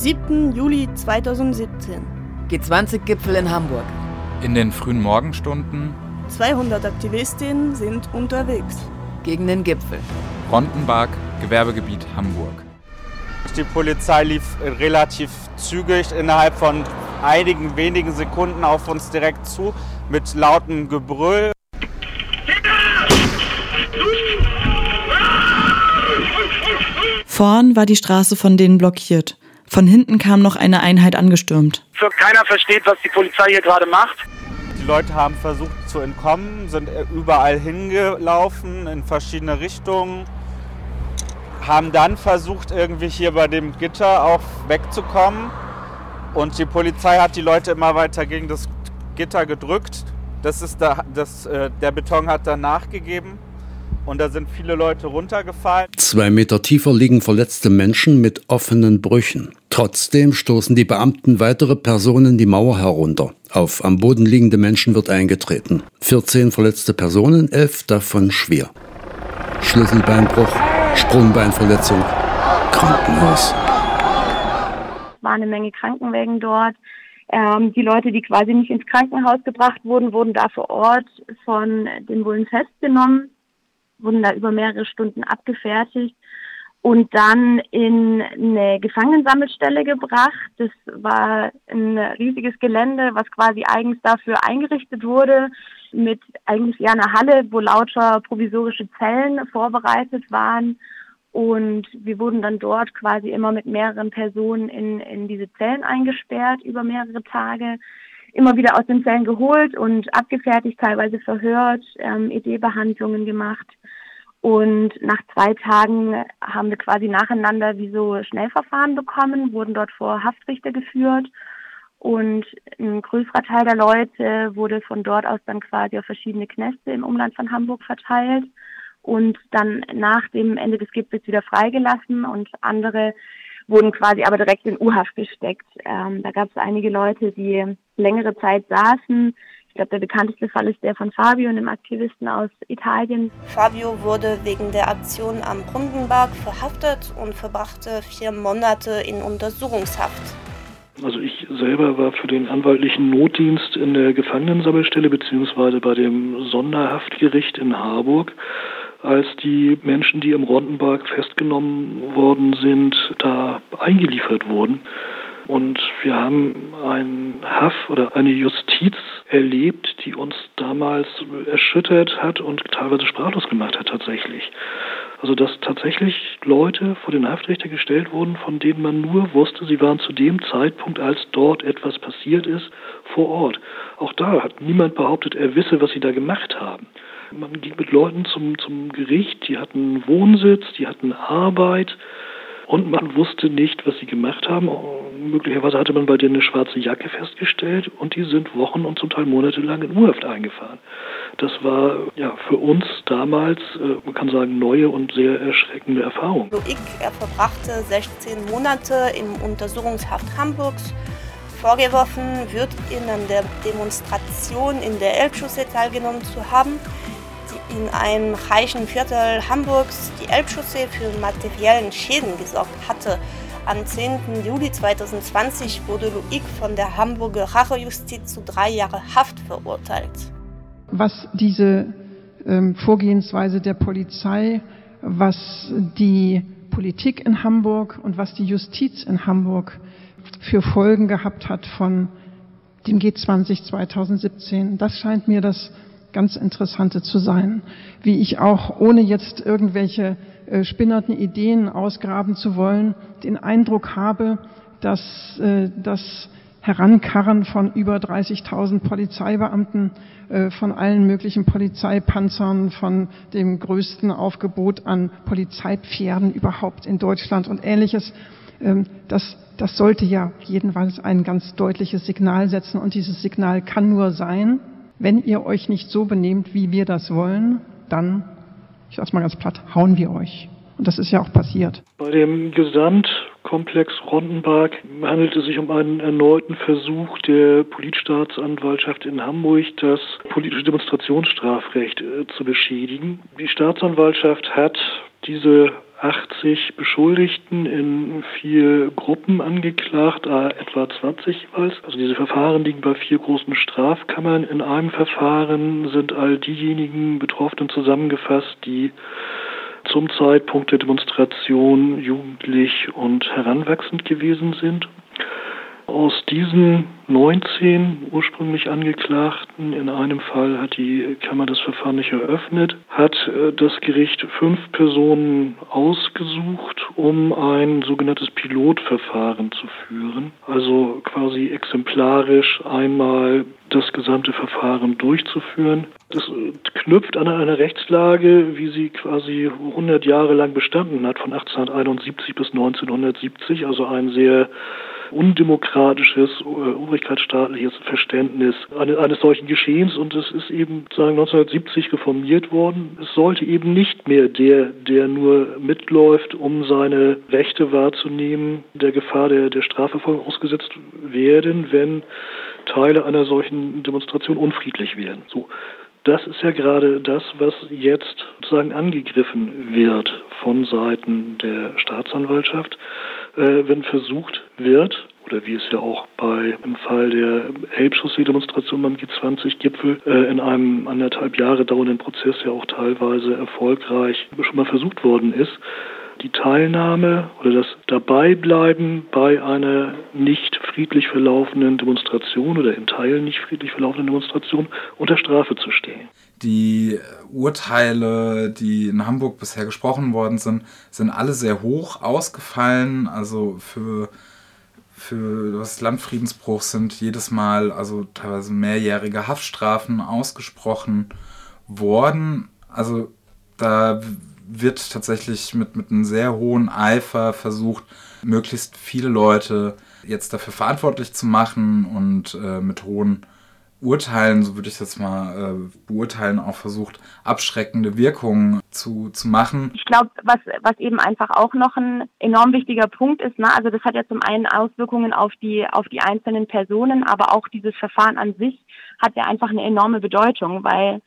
7. Juli 2017. G20-Gipfel in Hamburg. In den frühen Morgenstunden 200 Aktivistinnen sind unterwegs. Gegen den Gipfel. Rondenberg, Gewerbegebiet Hamburg. Die Polizei lief relativ zügig innerhalb von einigen wenigen Sekunden auf uns direkt zu mit lautem Gebrüll. Vorn war die Straße von denen blockiert. Von hinten kam noch eine Einheit angestürmt. Keiner versteht, was die Polizei hier gerade macht. Die Leute haben versucht zu entkommen, sind überall hingelaufen in verschiedene Richtungen, haben dann versucht, irgendwie hier bei dem Gitter auch wegzukommen. Und die Polizei hat die Leute immer weiter gegen das Gitter gedrückt. Das ist da, das, äh, der Beton hat dann nachgegeben und da sind viele Leute runtergefallen. Zwei Meter tiefer liegen verletzte Menschen mit offenen Brüchen. Trotzdem stoßen die Beamten weitere Personen die Mauer herunter. Auf am Boden liegende Menschen wird eingetreten. 14 verletzte Personen, elf davon schwer. Schlüsselbeinbruch, Sprungbeinverletzung, Krankenhaus. War eine Menge Krankenwägen dort. Ähm, die Leute, die quasi nicht ins Krankenhaus gebracht wurden, wurden da vor Ort von den Bullen festgenommen, wurden da über mehrere Stunden abgefertigt und dann in eine Gefangenensammelstelle gebracht. Das war ein riesiges Gelände, was quasi eigens dafür eingerichtet wurde, mit eigentlich ja einer Halle, wo lauter provisorische Zellen vorbereitet waren. Und wir wurden dann dort quasi immer mit mehreren Personen in, in diese Zellen eingesperrt über mehrere Tage, immer wieder aus den Zellen geholt und abgefertigt, teilweise verhört, ähm, ED-Behandlungen gemacht. Und nach zwei Tagen haben wir quasi nacheinander wie so Schnellverfahren bekommen, wurden dort vor Haftrichter geführt. Und ein größerer Teil der Leute wurde von dort aus dann quasi auf verschiedene Knäste im Umland von Hamburg verteilt und dann nach dem Ende des Gipfels wieder freigelassen und andere wurden quasi aber direkt in U-Haft gesteckt. Ähm, da gab es einige Leute, die längere Zeit saßen, ich glaube, der bekannteste Fall ist der von Fabio, einem Aktivisten aus Italien. Fabio wurde wegen der Aktion am Brundenberg verhaftet und verbrachte vier Monate in Untersuchungshaft. Also ich selber war für den anwaltlichen Notdienst in der Gefangenensammelstelle beziehungsweise bei dem Sonderhaftgericht in Harburg, als die Menschen, die im Rondenberg festgenommen worden sind, da eingeliefert wurden. Und wir haben einen Haff oder eine Justiz erlebt, die uns damals erschüttert hat und teilweise sprachlos gemacht hat tatsächlich. Also dass tatsächlich Leute vor den Haftrichter gestellt wurden, von denen man nur wusste, sie waren zu dem Zeitpunkt, als dort etwas passiert ist, vor Ort. Auch da hat niemand behauptet, er wisse, was sie da gemacht haben. Man ging mit Leuten zum, zum Gericht, die hatten Wohnsitz, die hatten Arbeit, und man wusste nicht, was sie gemacht haben. Möglicherweise hatte man bei denen eine schwarze Jacke festgestellt und die sind Wochen und zum Teil monatelang in Urhaft eingefahren. Das war ja für uns damals, äh, man kann sagen, neue und sehr erschreckende Erfahrung. Loic, er verbrachte 16 Monate im Untersuchungshaft Hamburgs. Vorgeworfen wird ihnen der Demonstration in der Elbchaussee teilgenommen zu haben in einem reichen Viertel Hamburgs die Elbchaussee für materiellen Schäden gesorgt hatte. Am 10. Juli 2020 wurde Luik von der Hamburger Rachejustiz zu drei Jahre Haft verurteilt. Was diese ähm, Vorgehensweise der Polizei, was die Politik in Hamburg und was die Justiz in Hamburg für Folgen gehabt hat von dem G20 2017, das scheint mir das ganz Interessante zu sein, wie ich auch, ohne jetzt irgendwelche äh, spinnerten Ideen ausgraben zu wollen, den Eindruck habe, dass äh, das Herankarren von über 30.000 Polizeibeamten, äh, von allen möglichen Polizeipanzern, von dem größten Aufgebot an Polizeipferden überhaupt in Deutschland und ähnliches, ähm, das, das sollte ja jedenfalls ein ganz deutliches Signal setzen. Und dieses Signal kann nur sein, wenn ihr euch nicht so benehmt, wie wir das wollen, dann, ich sag's mal ganz platt, hauen wir euch. Und das ist ja auch passiert. Bei dem Gesamtkomplex Rondenberg handelt es sich um einen erneuten Versuch der Politstaatsanwaltschaft in Hamburg, das politische Demonstrationsstrafrecht äh, zu beschädigen. Die Staatsanwaltschaft hat diese 80 Beschuldigten in vier Gruppen angeklagt, etwa 20 jeweils. Also diese Verfahren liegen bei vier großen Strafkammern. In einem Verfahren sind all diejenigen Betroffenen zusammengefasst, die zum Zeitpunkt der Demonstration jugendlich und heranwachsend gewesen sind. Aus diesen 19 ursprünglich Angeklagten, in einem Fall hat die Kammer das Verfahren nicht eröffnet, hat äh, das Gericht fünf Personen ausgesucht, um ein sogenanntes Pilotverfahren zu führen. Also quasi exemplarisch einmal das gesamte Verfahren durchzuführen. Das äh, knüpft an eine Rechtslage, wie sie quasi 100 Jahre lang bestanden hat, von 1871 bis 1970, also ein sehr undemokratisches, äh, obrigkeitsstaatliches Verständnis eines, solchen Geschehens und es ist eben sagen 1970 reformiert worden. Es sollte eben nicht mehr der, der nur mitläuft, um seine Rechte wahrzunehmen, der Gefahr der, der Strafverfolgung ausgesetzt werden, wenn Teile einer solchen Demonstration unfriedlich werden. So. Das ist ja gerade das, was jetzt sozusagen angegriffen wird von Seiten der Staatsanwaltschaft äh, wenn versucht wird, oder wie es ja auch bei im Fall der Elbchaussee-Demonstration beim G20-Gipfel äh, in einem anderthalb Jahre dauernden Prozess ja auch teilweise erfolgreich schon mal versucht worden ist, die Teilnahme oder das Dabeibleiben bei einer nicht friedlich verlaufenden Demonstration oder in Teilen nicht friedlich verlaufenden Demonstration unter Strafe zu stehen. Die Urteile, die in Hamburg bisher gesprochen worden sind, sind alle sehr hoch ausgefallen. Also für, für das Landfriedensbruch sind jedes Mal also teilweise mehrjährige Haftstrafen ausgesprochen worden. Also da wird tatsächlich mit, mit einem sehr hohen Eifer versucht, möglichst viele Leute jetzt dafür verantwortlich zu machen und äh, mit hohen Urteilen, so würde ich das mal äh, beurteilen, auch versucht, abschreckende Wirkungen zu, zu machen. Ich glaube, was, was eben einfach auch noch ein enorm wichtiger Punkt ist, ne? also das hat ja zum einen Auswirkungen auf die, auf die einzelnen Personen, aber auch dieses Verfahren an sich hat ja einfach eine enorme Bedeutung, weil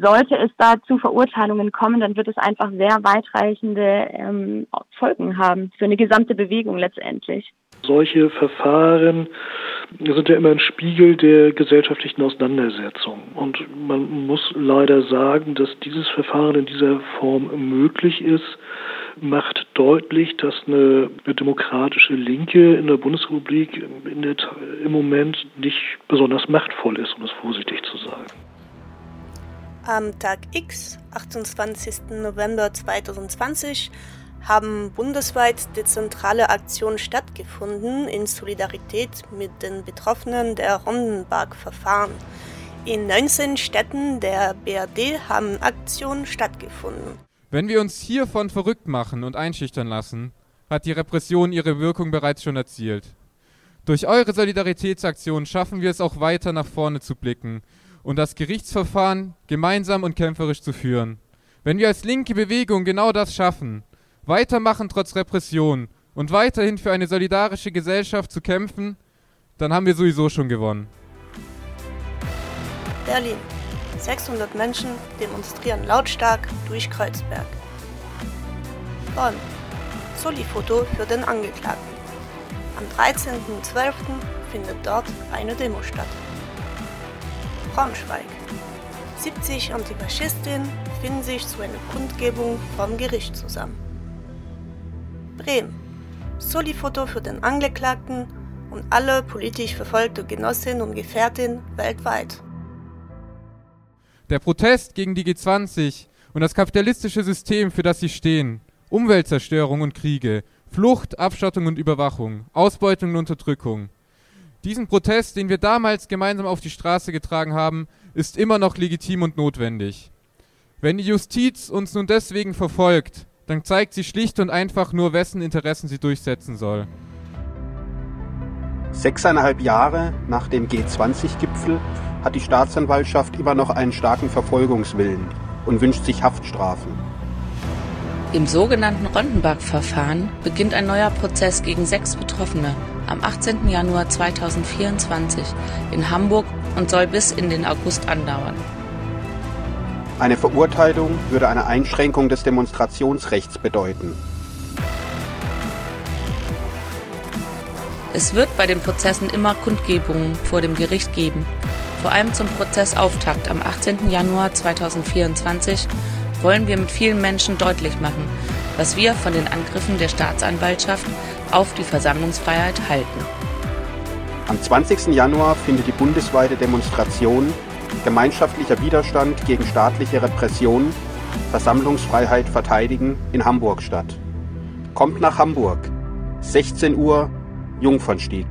sollte es da zu Verurteilungen kommen, dann wird es einfach sehr weitreichende ähm, Folgen haben für eine gesamte Bewegung letztendlich. Solche Verfahren sind ja immer ein Spiegel der gesellschaftlichen Auseinandersetzung. Und man muss leider sagen, dass dieses Verfahren in dieser Form möglich ist, macht deutlich, dass eine, demokratische Linke in der Bundesrepublik in der, im Moment nicht besonders machtvoll ist, um es vorsichtig zu sagen. Am Tag X, 28. November 2020, haben bundesweit dezentrale Aktionen stattgefunden in Solidarität mit den Betroffenen der Rondenberg-Verfahren. In 19 Städten der BRD haben Aktionen stattgefunden. Wenn wir uns hiervon verrückt machen und einschüchtern lassen, hat die Repression ihre Wirkung bereits schon erzielt. Durch eure Solidaritätsaktion schaffen wir es auch weiter nach vorne zu blicken und das Gerichtsverfahren gemeinsam und kämpferisch zu führen. Wenn wir als linke Bewegung genau das schaffen, weitermachen trotz Repression und weiterhin für eine solidarische Gesellschaft zu kämpfen, dann haben wir sowieso schon gewonnen. Berlin. 600 Menschen demonstrieren lautstark durch Kreuzberg. Bonn. Soli-Foto für den Angeklagten. Am 13.12. findet dort eine Demo statt. Braunschweig. 70 Antifaschistinnen finden sich zu einer Kundgebung vom Gericht zusammen. Bremen. Soli-Foto für den Angeklagten und alle politisch verfolgte Genossinnen und Gefährtinnen weltweit. Der Protest gegen die G20 und das kapitalistische System, für das sie stehen, Umweltzerstörung und Kriege, Flucht, Abschottung und Überwachung, Ausbeutung und Unterdrückung. Diesen Protest, den wir damals gemeinsam auf die Straße getragen haben, ist immer noch legitim und notwendig. Wenn die Justiz uns nun deswegen verfolgt, dann zeigt sie schlicht und einfach nur, wessen Interessen sie durchsetzen soll. Sechseinhalb Jahre nach dem G20-Gipfel hat die Staatsanwaltschaft immer noch einen starken Verfolgungswillen und wünscht sich Haftstrafen. Im sogenannten Rondenberg-Verfahren beginnt ein neuer Prozess gegen sechs Betroffene am 18. Januar 2024 in Hamburg und soll bis in den August andauern. Eine Verurteilung würde eine Einschränkung des Demonstrationsrechts bedeuten. Es wird bei den Prozessen immer Kundgebungen vor dem Gericht geben. Vor allem zum Prozessauftakt am 18. Januar 2024 wollen wir mit vielen Menschen deutlich machen, was wir von den Angriffen der Staatsanwaltschaft auf die Versammlungsfreiheit halten. Am 20. Januar findet die bundesweite Demonstration Gemeinschaftlicher Widerstand gegen staatliche Repression, Versammlungsfreiheit verteidigen in Hamburg statt. Kommt nach Hamburg. 16 Uhr, Jungfernstieg.